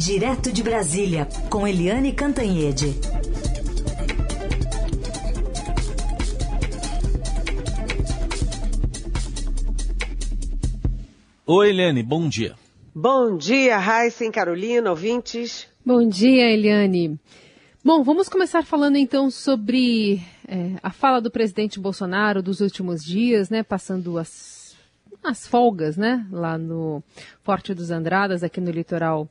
Direto de Brasília, com Eliane Cantanhede. Oi, Eliane, bom dia. Bom dia, Raíssa e Carolina, ouvintes. Bom dia, Eliane. Bom, vamos começar falando então sobre é, a fala do presidente Bolsonaro dos últimos dias, né, passando as, as folgas, né, lá no Forte dos Andradas, aqui no litoral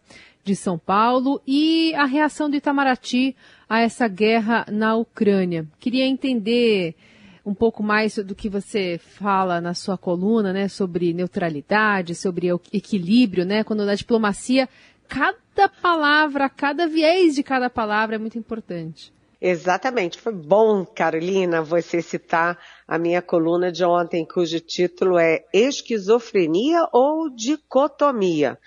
de São Paulo, e a reação do Itamaraty a essa guerra na Ucrânia. Queria entender um pouco mais do que você fala na sua coluna, né, sobre neutralidade, sobre equilíbrio, né, quando na diplomacia cada palavra, cada viés de cada palavra é muito importante. Exatamente. Foi bom, Carolina, você citar a minha coluna de ontem, cujo título é Esquizofrenia ou Dicotomia?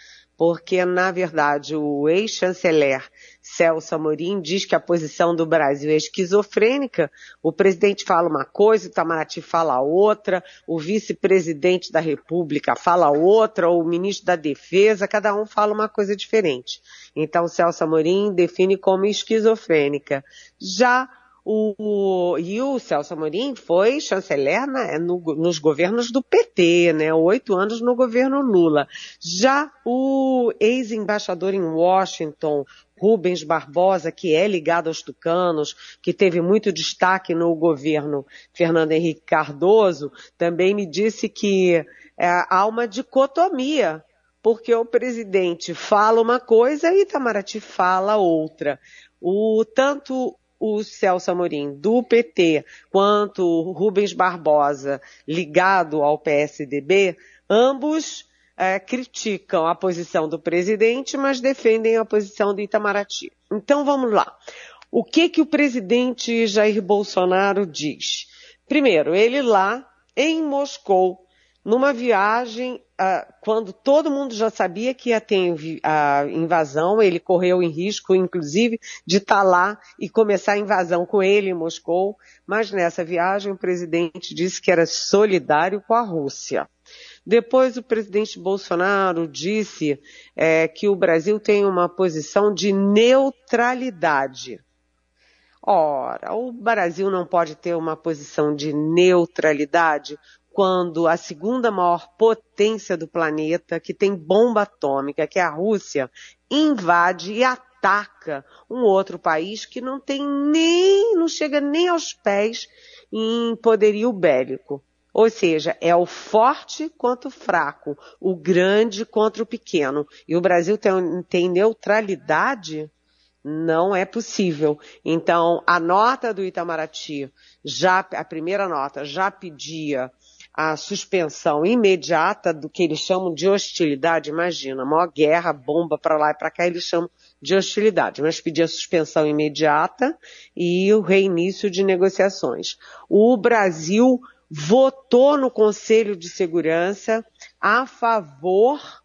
Porque, na verdade, o ex-chanceler Celso Amorim diz que a posição do Brasil é esquizofrênica. O presidente fala uma coisa, o Itamaraty fala outra, o vice-presidente da República fala outra, ou o ministro da Defesa, cada um fala uma coisa diferente. Então, Celso Amorim define como esquizofrênica. Já o, e o Celso Amorim foi chanceler na, no, nos governos do PT, né? Oito anos no governo Lula. Já o ex-embaixador em Washington, Rubens Barbosa, que é ligado aos tucanos, que teve muito destaque no governo Fernando Henrique Cardoso, também me disse que é, há uma dicotomia, porque o presidente fala uma coisa e Itamaraty fala outra. O, tanto o Celso Amorim do PT quanto o Rubens Barbosa ligado ao PSDB, ambos é, criticam a posição do presidente, mas defendem a posição do Itamaraty. Então vamos lá. O que que o presidente Jair Bolsonaro diz? Primeiro, ele lá em Moscou, numa viagem, uh, quando todo mundo já sabia que ia ter a invasão, ele correu em risco, inclusive, de estar tá lá e começar a invasão com ele em Moscou, mas nessa viagem o presidente disse que era solidário com a Rússia. Depois o presidente Bolsonaro disse é, que o Brasil tem uma posição de neutralidade. Ora, o Brasil não pode ter uma posição de neutralidade quando a segunda maior potência do planeta, que tem bomba atômica, que é a Rússia, invade e ataca um outro país que não tem nem, não chega nem aos pés em poderio bélico. Ou seja, é o forte contra o fraco, o grande contra o pequeno. E o Brasil tem, tem neutralidade? Não é possível. Então, a nota do Itamaraty, já, a primeira nota, já pedia a suspensão imediata do que eles chamam de hostilidade. Imagina, maior guerra, bomba para lá e para cá, eles chamam de hostilidade, mas pedia suspensão imediata e o reinício de negociações. O Brasil votou no Conselho de Segurança a favor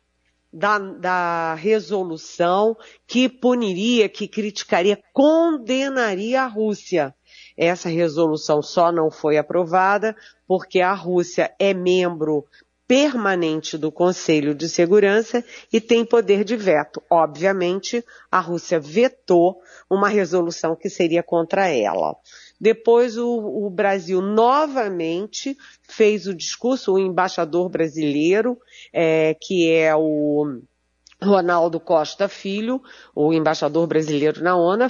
da, da, resolução que puniria, que criticaria, condenaria a Rússia. Essa resolução só não foi aprovada porque a Rússia é membro permanente do Conselho de Segurança e tem poder de veto. Obviamente, a Rússia vetou uma resolução que seria contra ela. Depois o, o, Brasil novamente fez o discurso, o embaixador brasileiro, é, que é o Ronaldo Costa Filho, o embaixador brasileiro na ONU,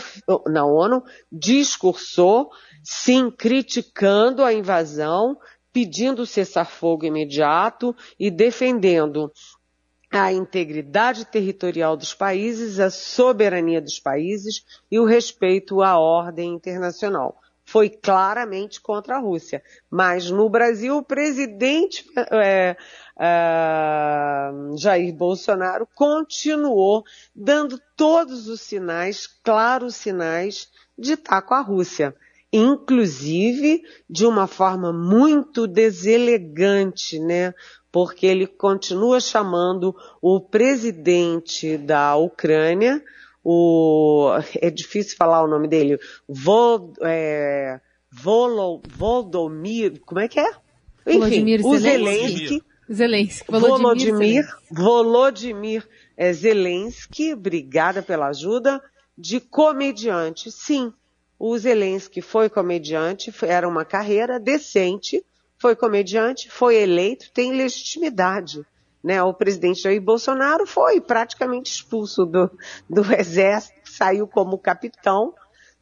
na ONU, discursou, sim, criticando a invasão, pedindo cessar-fogo imediato e defendendo a integridade territorial dos países, a soberania dos países e o respeito à ordem internacional foi claramente contra a Rússia. Mas no Brasil, o presidente é, é, Jair Bolsonaro continuou dando todos os sinais, claros sinais, de estar com a Rússia. Inclusive de uma forma muito deselegante, né? Porque ele continua chamando o presidente da Ucrânia, o, é difícil falar o nome dele, Vol, é, Volo, Volodymyr, como é que é? Enfim, Volodymyr o Zelensky. Zelensky. Volodymyr, Volodymyr, é, Zelensky, obrigada pela ajuda, de comediante. Sim, o Zelensky foi comediante, era uma carreira decente, foi comediante, foi eleito, tem legitimidade. Né? O presidente Jair Bolsonaro foi praticamente expulso do, do exército, saiu como capitão,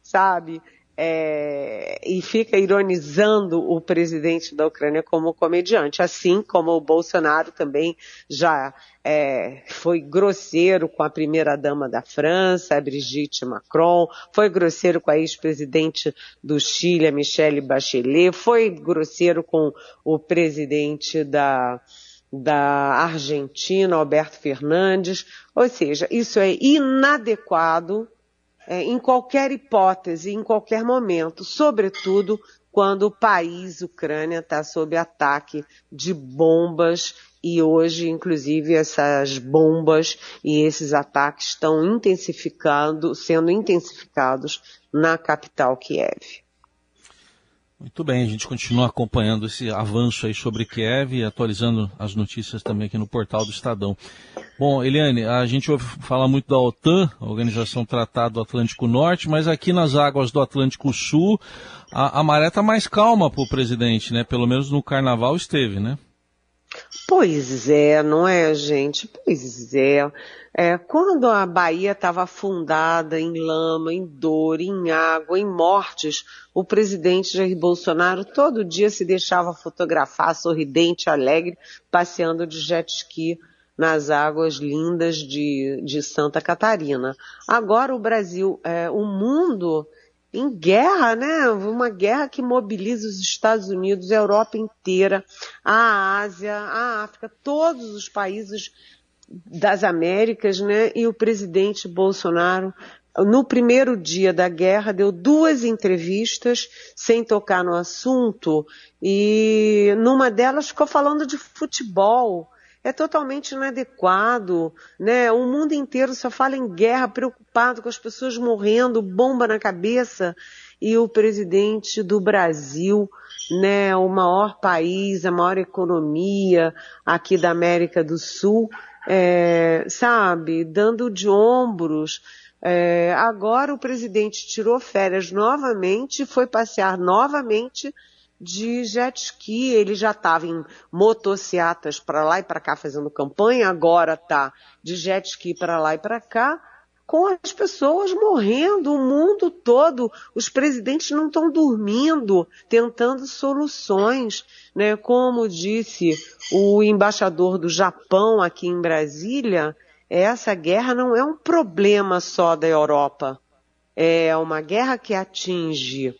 sabe? é, e fica ironizando o presidente da Ucrânia como comediante, assim como o Bolsonaro também já é, foi grosseiro com a primeira-dama da França, a Brigitte Macron, foi grosseiro com a ex-presidente do Chile, a Michelle Bachelet, foi grosseiro com o presidente da, da Argentina, Alberto Fernandes, ou seja, isso é inadequado é, em qualquer hipótese, em qualquer momento, sobretudo quando o país, Ucrânia, está sob ataque de bombas e hoje, inclusive, essas bombas e esses ataques estão intensificando, sendo intensificados na capital Kiev. Muito bem, a gente continua acompanhando esse avanço aí sobre Kiev e atualizando as notícias também aqui no portal do Estadão. Bom, Eliane, a gente ouve falar muito da OTAN, Organização Tratado do Atlântico Norte, mas aqui nas águas do Atlântico Sul, a, a maré está mais calma para o presidente, né? Pelo menos no carnaval esteve, né? Pois é, não é, gente? Pois é. é quando a Bahia estava afundada em lama, em dor, em água, em mortes, o presidente Jair Bolsonaro todo dia se deixava fotografar sorridente, alegre, passeando de jet ski nas águas lindas de, de Santa Catarina. Agora o Brasil, é, o mundo em guerra, né? Uma guerra que mobiliza os Estados Unidos, a Europa inteira, a Ásia, a África, todos os países das Américas, né? E o presidente Bolsonaro, no primeiro dia da guerra, deu duas entrevistas sem tocar no assunto e numa delas ficou falando de futebol é totalmente inadequado, né? O mundo inteiro só fala em guerra, preocupado com as pessoas morrendo, bomba na cabeça, e o presidente do Brasil, né, o maior país, a maior economia aqui da América do Sul, é, sabe, dando de ombros. É, agora o presidente tirou férias novamente, foi passear novamente de jet ski. Ele já estava em motocicletas para lá e para cá fazendo campanha, agora está de jet ski para lá e para cá, com as pessoas morrendo, o mundo todo. Os presidentes não estão dormindo, tentando soluções, né? Como disse o embaixador do Japão aqui em Brasília, essa guerra não é um problema só da Europa. É uma guerra que atinge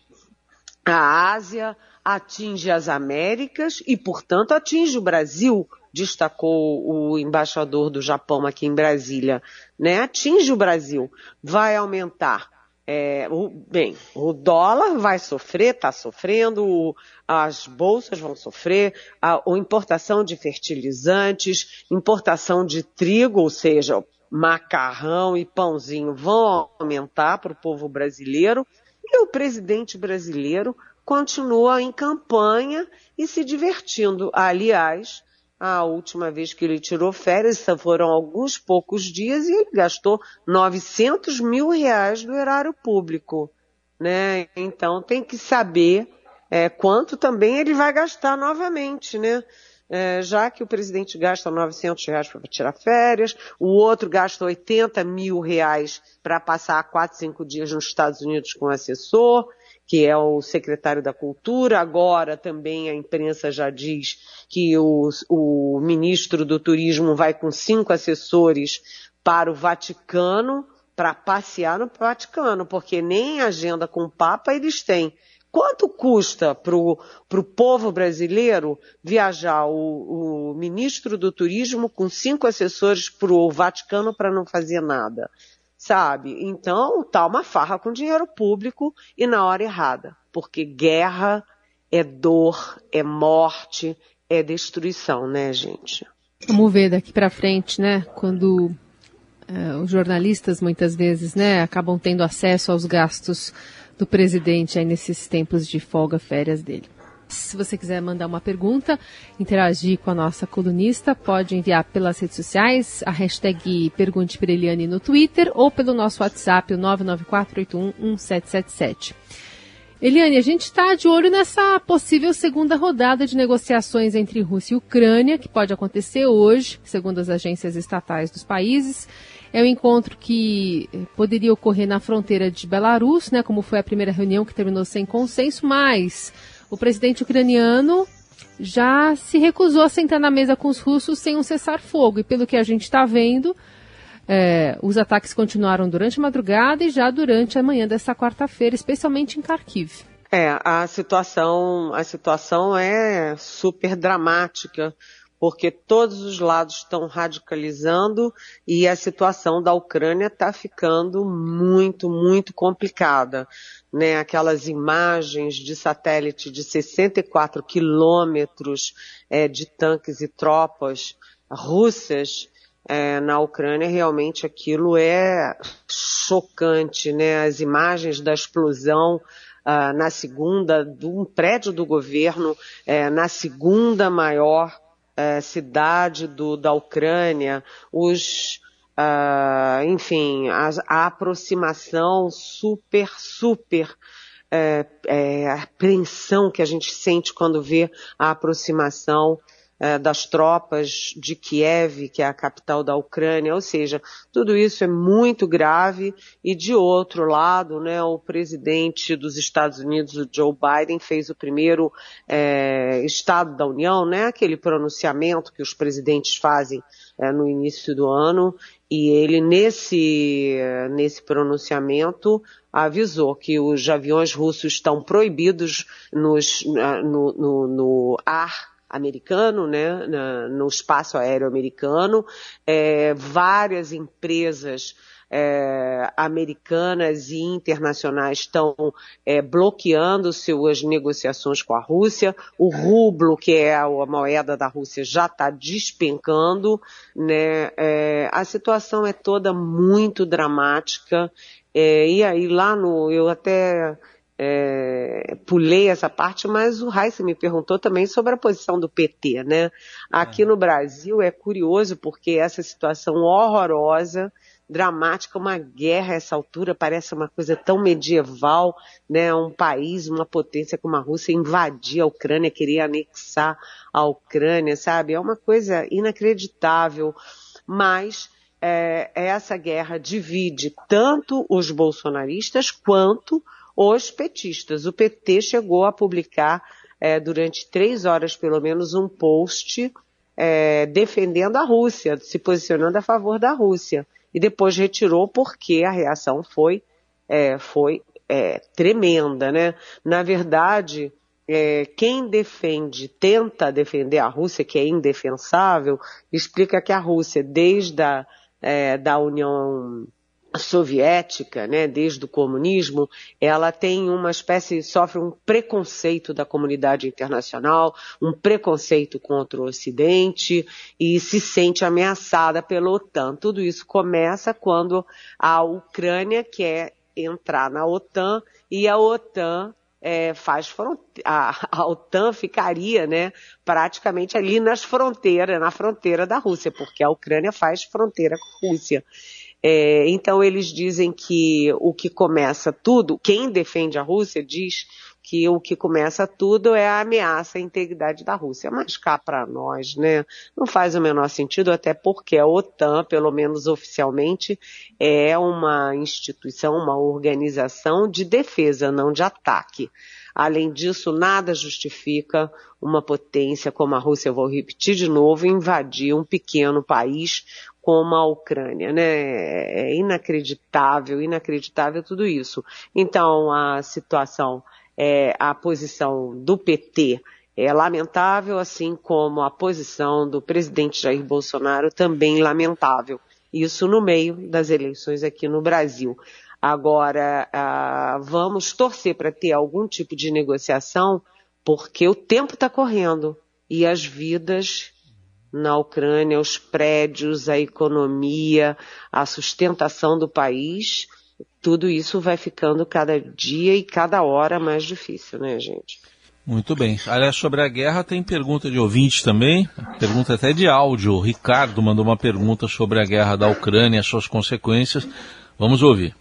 a Ásia, atinge as Américas e, portanto, atinge o Brasil, destacou o embaixador do Japão aqui em Brasília. Né? Atinge o Brasil. Vai aumentar. É, o, bem, o dólar vai sofrer, está sofrendo, as bolsas vão sofrer, a, a importação de fertilizantes, importação de trigo, ou seja, macarrão e pãozinho vão aumentar para o povo brasileiro. E o presidente brasileiro continua em campanha e se divertindo. Aliás, a última vez que ele tirou férias foram alguns poucos dias e ele gastou 900 mil reais do erário público. Né? Então tem que saber é, quanto também ele vai gastar novamente, né? É, já que o presidente gasta 900 reais para tirar férias, o outro gasta 80 mil reais para passar 4, 5 dias nos Estados Unidos com assessor, que é o secretário da Cultura. Agora também a imprensa já diz que o, o ministro do Turismo vai com cinco assessores para o Vaticano, para passear no Vaticano, porque nem agenda com o Papa eles têm. Quanto custa para o povo brasileiro viajar o, o, ministro do Turismo com cinco assessores para o Vaticano para não fazer nada? Sabe? Então, tá uma farra com dinheiro público e na hora errada, porque guerra é dor, é morte, é destruição, né, gente? Vamos ver daqui para frente, né? Quando é, os jornalistas muitas vezes, né, acabam tendo acesso aos gastos do presidente aí nesses tempos de folga, férias dele. Se você quiser mandar uma pergunta, interagir com a nossa colunista, pode enviar pelas redes sociais, a hashtag Pergunte para Eliane no Twitter ou pelo nosso WhatsApp, o 994811777. Eliane, a gente está de olho nessa possível segunda rodada de negociações entre Rússia e Ucrânia, que pode acontecer hoje, segundo as agências estatais dos países. É um encontro que eh, poderia ocorrer na fronteira de Belarus, né, como foi a primeira reunião que terminou sem consenso, mas o presidente ucraniano já se recusou a sentar na mesa com os russos sem um cessar-fogo. E pelo que a gente está vendo, é, os ataques continuaram durante a madrugada e já durante a manhã dessa quarta-feira, especialmente em Kharkiv. É, a situação, a situação é super dramática, porque todos os lados estão radicalizando e a situação da Ucrânia está ficando muito, muito complicada. Né? Aquelas imagens de satélite de 64 quilômetros é, de tanques e tropas russas é, na Ucrânia, realmente aquilo é chocante, né? As imagens da explosão uh, na segunda, de um prédio do governo, é, na segunda maior é, cidade do, da Ucrânia, os, uh, enfim, a, a, aproximação super, super é, é, apreensão que a gente sente quando vê a aproximação é, das tropas de Kiev, que é a capital da Ucrânia, ou seja, tudo isso é muito grave. E de outro lado, né, o presidente dos Estados Unidos, o Joe Biden, fez o primeiro é, Estado da União, né, aquele pronunciamento que os presidentes fazem é, no início do ano, e ele nesse nesse pronunciamento avisou que os aviões russos estão proibidos nos, no, no, no ar americano, né, na, no espaço aéreo americano, é, várias empresas é, americanas e internacionais estão é, bloqueando suas negociações com a Rússia. O rublo, que é a, moeda da Rússia, já está despencando. Né? É, a situação é toda muito dramática. É, e aí lá no, eu até é, pulei essa parte, mas o Heisen me perguntou também sobre a posição do PT, né? Aqui é. no Brasil é curioso porque essa situação horrorosa, dramática, uma guerra a essa altura parece uma coisa tão medieval, né? Um país, uma potência como a Rússia invadir a Ucrânia, querer anexar a Ucrânia, sabe? É uma coisa inacreditável, mas é, essa guerra divide tanto os bolsonaristas quanto os petistas. O PT chegou a publicar é, durante três horas, pelo menos, um post é, defendendo a Rússia, se posicionando a favor da Rússia. E depois retirou porque a reação foi, é, foi é, tremenda, né? Na verdade, é, quem defende, tenta defender a Rússia, que é indefensável, explica que a Rússia, desde a é, da União soviética, né, desde o comunismo, ela tem uma espécie, sofre um preconceito da comunidade internacional, um preconceito contra o Ocidente e se sente ameaçada pela OTAN. Tudo isso começa quando a Ucrânia quer entrar na OTAN e a OTAN é, faz a, a OTAN ficaria, né, praticamente ali nas fronteiras, na fronteira da Rússia, porque a Ucrânia faz fronteira com a Rússia. É, então eles dizem que o que começa tudo, quem defende a Rússia diz que o que começa tudo é a ameaça à integridade da Rússia. Mas cá para nós, né, não faz o menor sentido, até porque a OTAN, pelo menos oficialmente, é uma instituição, uma organização de defesa, não de ataque. Além disso, nada justifica uma potência como a Rússia, eu vou repetir de novo, invadir um pequeno país como a Ucrânia, né? É inacreditável, inacreditável tudo isso. Então, a situação, é, a posição do PT é lamentável, assim como a posição do presidente Jair Bolsonaro também lamentável. Isso no meio das eleições aqui no Brasil. Agora, ah, vamos torcer para ter algum tipo de negociação, porque o tempo está correndo e as vidas na Ucrânia, os prédios, a economia, a sustentação do país, tudo isso vai ficando cada dia e cada hora mais difícil, né, gente? Muito bem. Aliás, sobre a guerra tem pergunta de ouvinte também, pergunta até de áudio. O Ricardo mandou uma pergunta sobre a guerra da Ucrânia e as suas consequências. Vamos ouvir.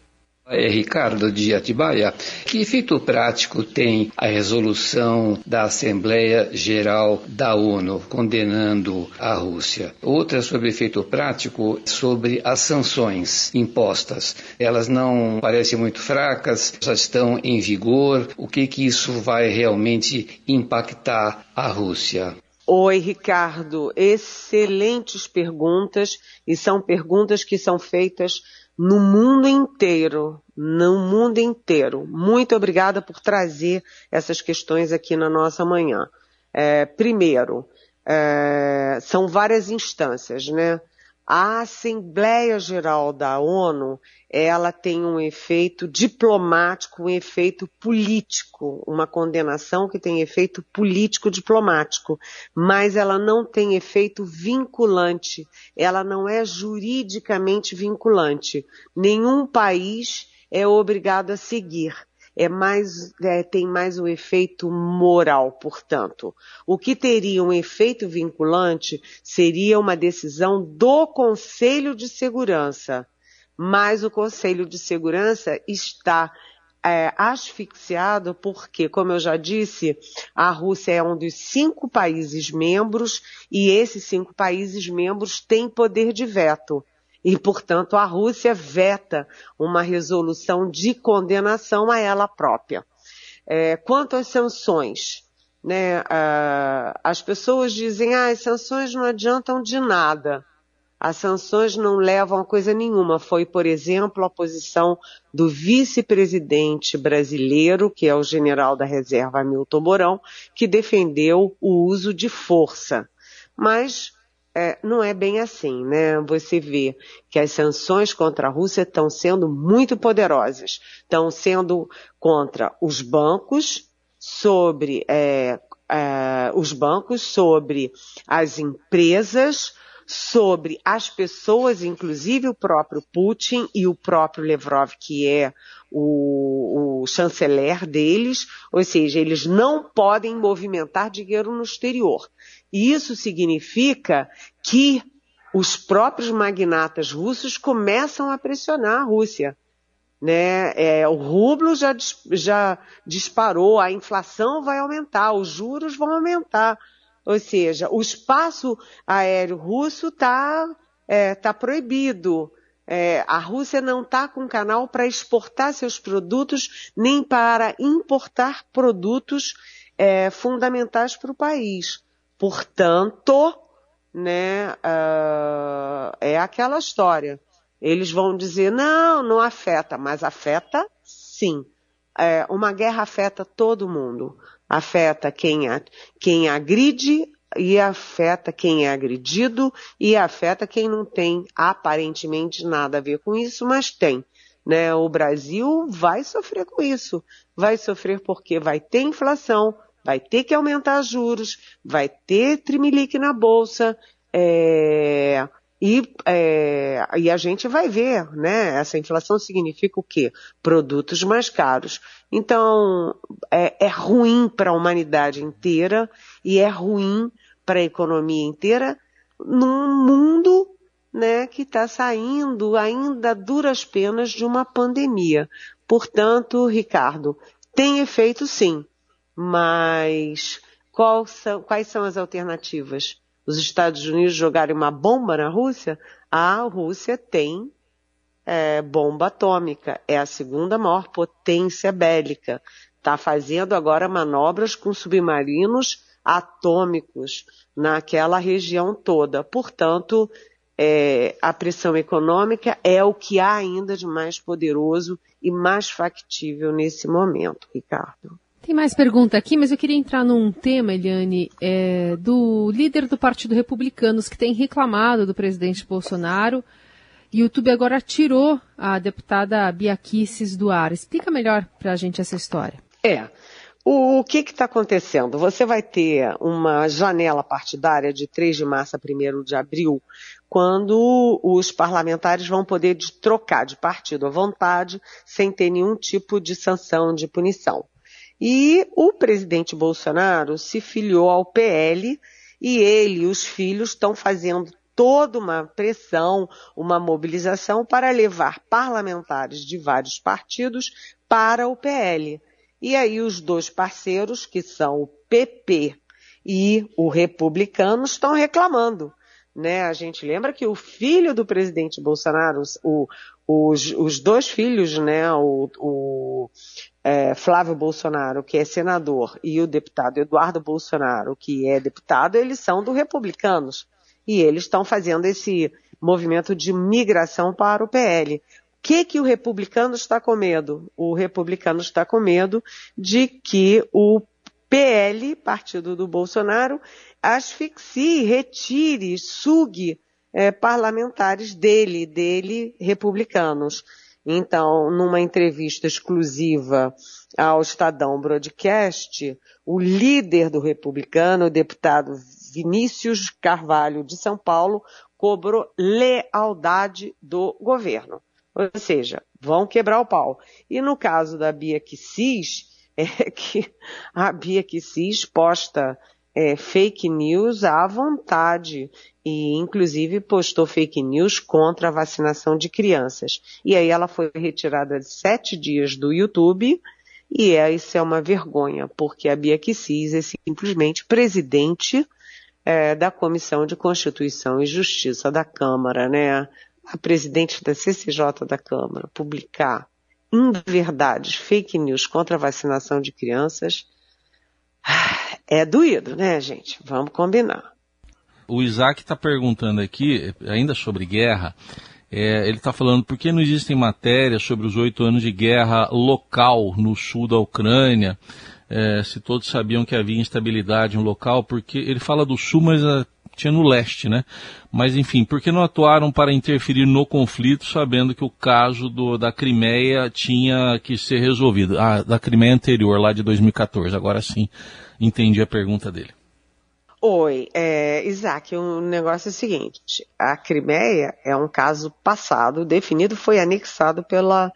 É Ricardo de Atibaia. Que efeito prático tem a resolução da Assembleia Geral da ONU condenando a Rússia? Outra sobre efeito prático sobre as sanções impostas. Elas não parecem muito fracas, já estão em vigor. O que que isso vai realmente impactar a Rússia? Oi, Ricardo. Excelentes perguntas e são perguntas que são feitas no mundo inteiro, no mundo inteiro. Muito obrigada por trazer essas questões aqui na nossa manhã. É, primeiro, é, são várias instâncias, né? A Assembleia Geral da ONU, ela tem um efeito diplomático, um efeito político, uma condenação que tem efeito político diplomático, mas ela não tem efeito vinculante, ela não é juridicamente vinculante. Nenhum país é obrigado a seguir é mais, é, tem mais um efeito moral, portanto. O que teria um efeito vinculante seria uma decisão do Conselho de Segurança. Mas o Conselho de Segurança está é, asfixiado porque, como eu já disse, a Rússia é um dos cinco países membros e esses cinco países membros têm poder de veto e, portanto, a Rússia veta uma resolução de condenação a ela própria. É, quanto às sanções, né, as pessoas dizem, ah, as sanções não adiantam de nada. As sanções não levam a coisa nenhuma. Foi, por exemplo, a posição do vice-presidente brasileiro, que é o general da reserva Hamilton Mourão, que defendeu o uso de força. Mas é, não é bem assim, né? Você vê que as sanções contra a Rússia estão sendo muito poderosas. Estão sendo contra os bancos, sobre é, é, os bancos, sobre as empresas, sobre as pessoas, inclusive o próprio Putin e o próprio Lavrov, que é o, o chanceler deles, ou seja, eles não podem movimentar dinheiro no exterior. E isso significa que os próprios magnatas russos começam a pressionar a Rússia. Né? É, o rublo já, já disparou, a inflação vai aumentar, os juros vão aumentar. Ou seja, o espaço aéreo russo está é, tá proibido. É, a Rússia não está com canal para exportar seus produtos, nem para importar produtos é, fundamentais para o país. Portanto, né, uh, é aquela história. Eles vão dizer, não, não afeta, mas afeta sim. É, uma guerra afeta todo mundo. Afeta quem, a, quem agride e afeta quem é agredido e afeta quem não tem aparentemente nada a ver com isso, mas tem. Né? O Brasil vai sofrer com isso. Vai sofrer porque vai ter inflação, vai ter que aumentar juros, vai ter trimelique na bolsa, é, e, é, e a gente vai ver, né? Essa inflação significa o quê? Produtos mais caros. Então, é, é ruim para a humanidade inteira e é ruim para a economia inteira num mundo né, que está saindo ainda duras penas de uma pandemia. Portanto, Ricardo, tem efeito sim, mas são, quais são as alternativas? Os Estados Unidos jogarem uma bomba na Rússia? A Rússia tem é, bomba atômica, é a segunda maior potência bélica. Está fazendo agora manobras com submarinos atômicos naquela região toda. Portanto, é, a pressão econômica é o que há ainda de mais poderoso e mais factível nesse momento, Ricardo. Tem mais pergunta aqui, mas eu queria entrar num tema, Eliane, é, do líder do Partido Republicanos, que tem reclamado do presidente Bolsonaro. E o YouTube agora tirou a deputada Bia Kicis do ar. Explica melhor para a gente essa história. É. O, o que está acontecendo? Você vai ter uma janela partidária de 3 de março a 1 de abril, quando os parlamentares vão poder de, trocar de partido à vontade, sem ter nenhum tipo de sanção, de punição. E o presidente Bolsonaro se filiou ao PL e ele e os filhos estão fazendo toda uma pressão, uma mobilização para levar parlamentares de vários partidos para o PL. E aí os dois parceiros, que são o PP e o Republicano, estão reclamando. Né? A gente lembra que o filho do presidente Bolsonaro, o, os, os dois filhos, né, o, o é, Flávio Bolsonaro, que é senador, e o deputado Eduardo Bolsonaro, que é deputado, eles são do Republicanos e eles estão fazendo esse movimento de migração para o PL. O que, que o republicano está com medo? O republicano está com medo de que o PL, partido do Bolsonaro, asfixie, retire, sugue é, parlamentares dele, dele, republicanos. Então, numa entrevista exclusiva ao Estadão Broadcast, o líder do republicano, o deputado Vinícius Carvalho de São Paulo cobrou lealdade do governo. Ou seja, vão quebrar o pau. E no caso da Bia Kicis, é que a Bia Kicis posta é, fake news à vontade e inclusive postou fake news contra a vacinação de crianças. E aí ela foi retirada de sete dias do YouTube e é, isso é uma vergonha, porque a Bia Kicis é simplesmente presidente é, da Comissão de Constituição e Justiça da Câmara, né? A presidente da CCJ da Câmara publicar inverdades, fake news contra a vacinação de crianças, é doído, né, gente? Vamos combinar. O Isaac está perguntando aqui, ainda sobre guerra, é, ele está falando por que não existem matérias sobre os oito anos de guerra local no sul da Ucrânia, é, se todos sabiam que havia instabilidade no local, porque ele fala do sul, mas tinha no leste, né? Mas enfim, por que não atuaram para interferir no conflito, sabendo que o caso do, da Crimeia tinha que ser resolvido? Ah, da Crimeia anterior, lá de 2014. Agora sim, entendi a pergunta dele. Oi, é, Isaac, o negócio é o seguinte, a Crimeia é um caso passado, definido, foi anexado pela,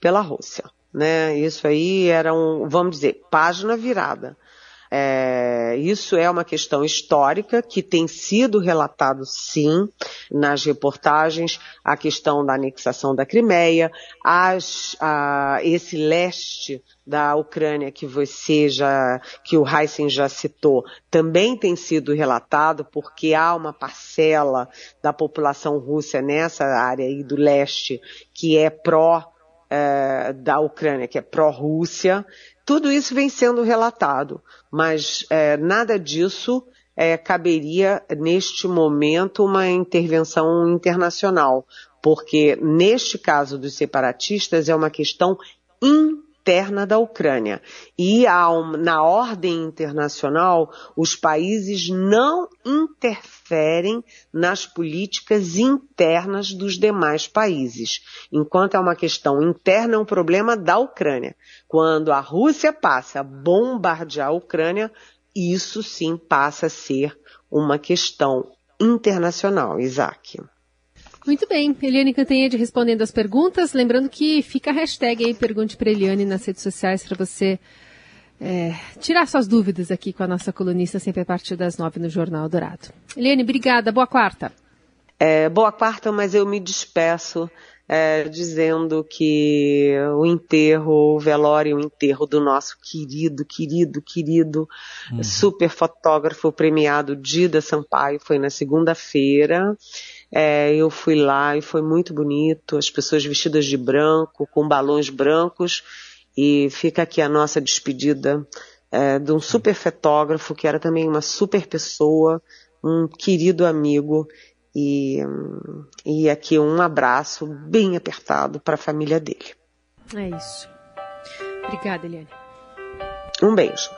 pela Rússia né? Isso aí era um, vamos dizer, página virada. É, isso é uma questão histórica que tem sido relatado sim nas reportagens, a questão da anexação da Crimeia, as, a, esse leste da Ucrânia que você já, que o Heisen já citou, também tem sido relatado porque há uma parcela da população russa nessa área aí do leste que é pró é, da Ucrânia, que é pró-Rússia. Tudo isso vem sendo relatado, mas é, nada disso é, caberia neste momento uma intervenção internacional, porque neste caso dos separatistas é uma questão interna interna da Ucrânia. E ao, na ordem internacional, os países não interferem nas políticas internas dos demais países. Enquanto é uma questão interna, é um problema da Ucrânia. Quando a Rússia passa a bombardear a Ucrânia, isso sim passa a ser uma questão internacional, Isaac. Muito bem, Eliane Cantanhede respondendo as perguntas. Lembrando que fica a hashtag aí, pergunte para Eliane nas redes sociais para você é, tirar suas dúvidas aqui com a nossa colunista, sempre a partir das nove no Jornal Dourado. Eliane, obrigada. Boa quarta. É, boa quarta, mas eu me despeço é, dizendo que o enterro, o velório, o enterro do nosso querido, querido, querido uhum. super fotógrafo premiado Dida Sampaio foi na segunda-feira. É, eu fui lá e foi muito bonito, as pessoas vestidas de branco, com balões brancos, e fica aqui a nossa despedida é, de um super fotógrafo, que era também uma super pessoa, um querido amigo, e, e aqui um abraço bem apertado para a família dele. É isso. Obrigada, Eliane. Um beijo.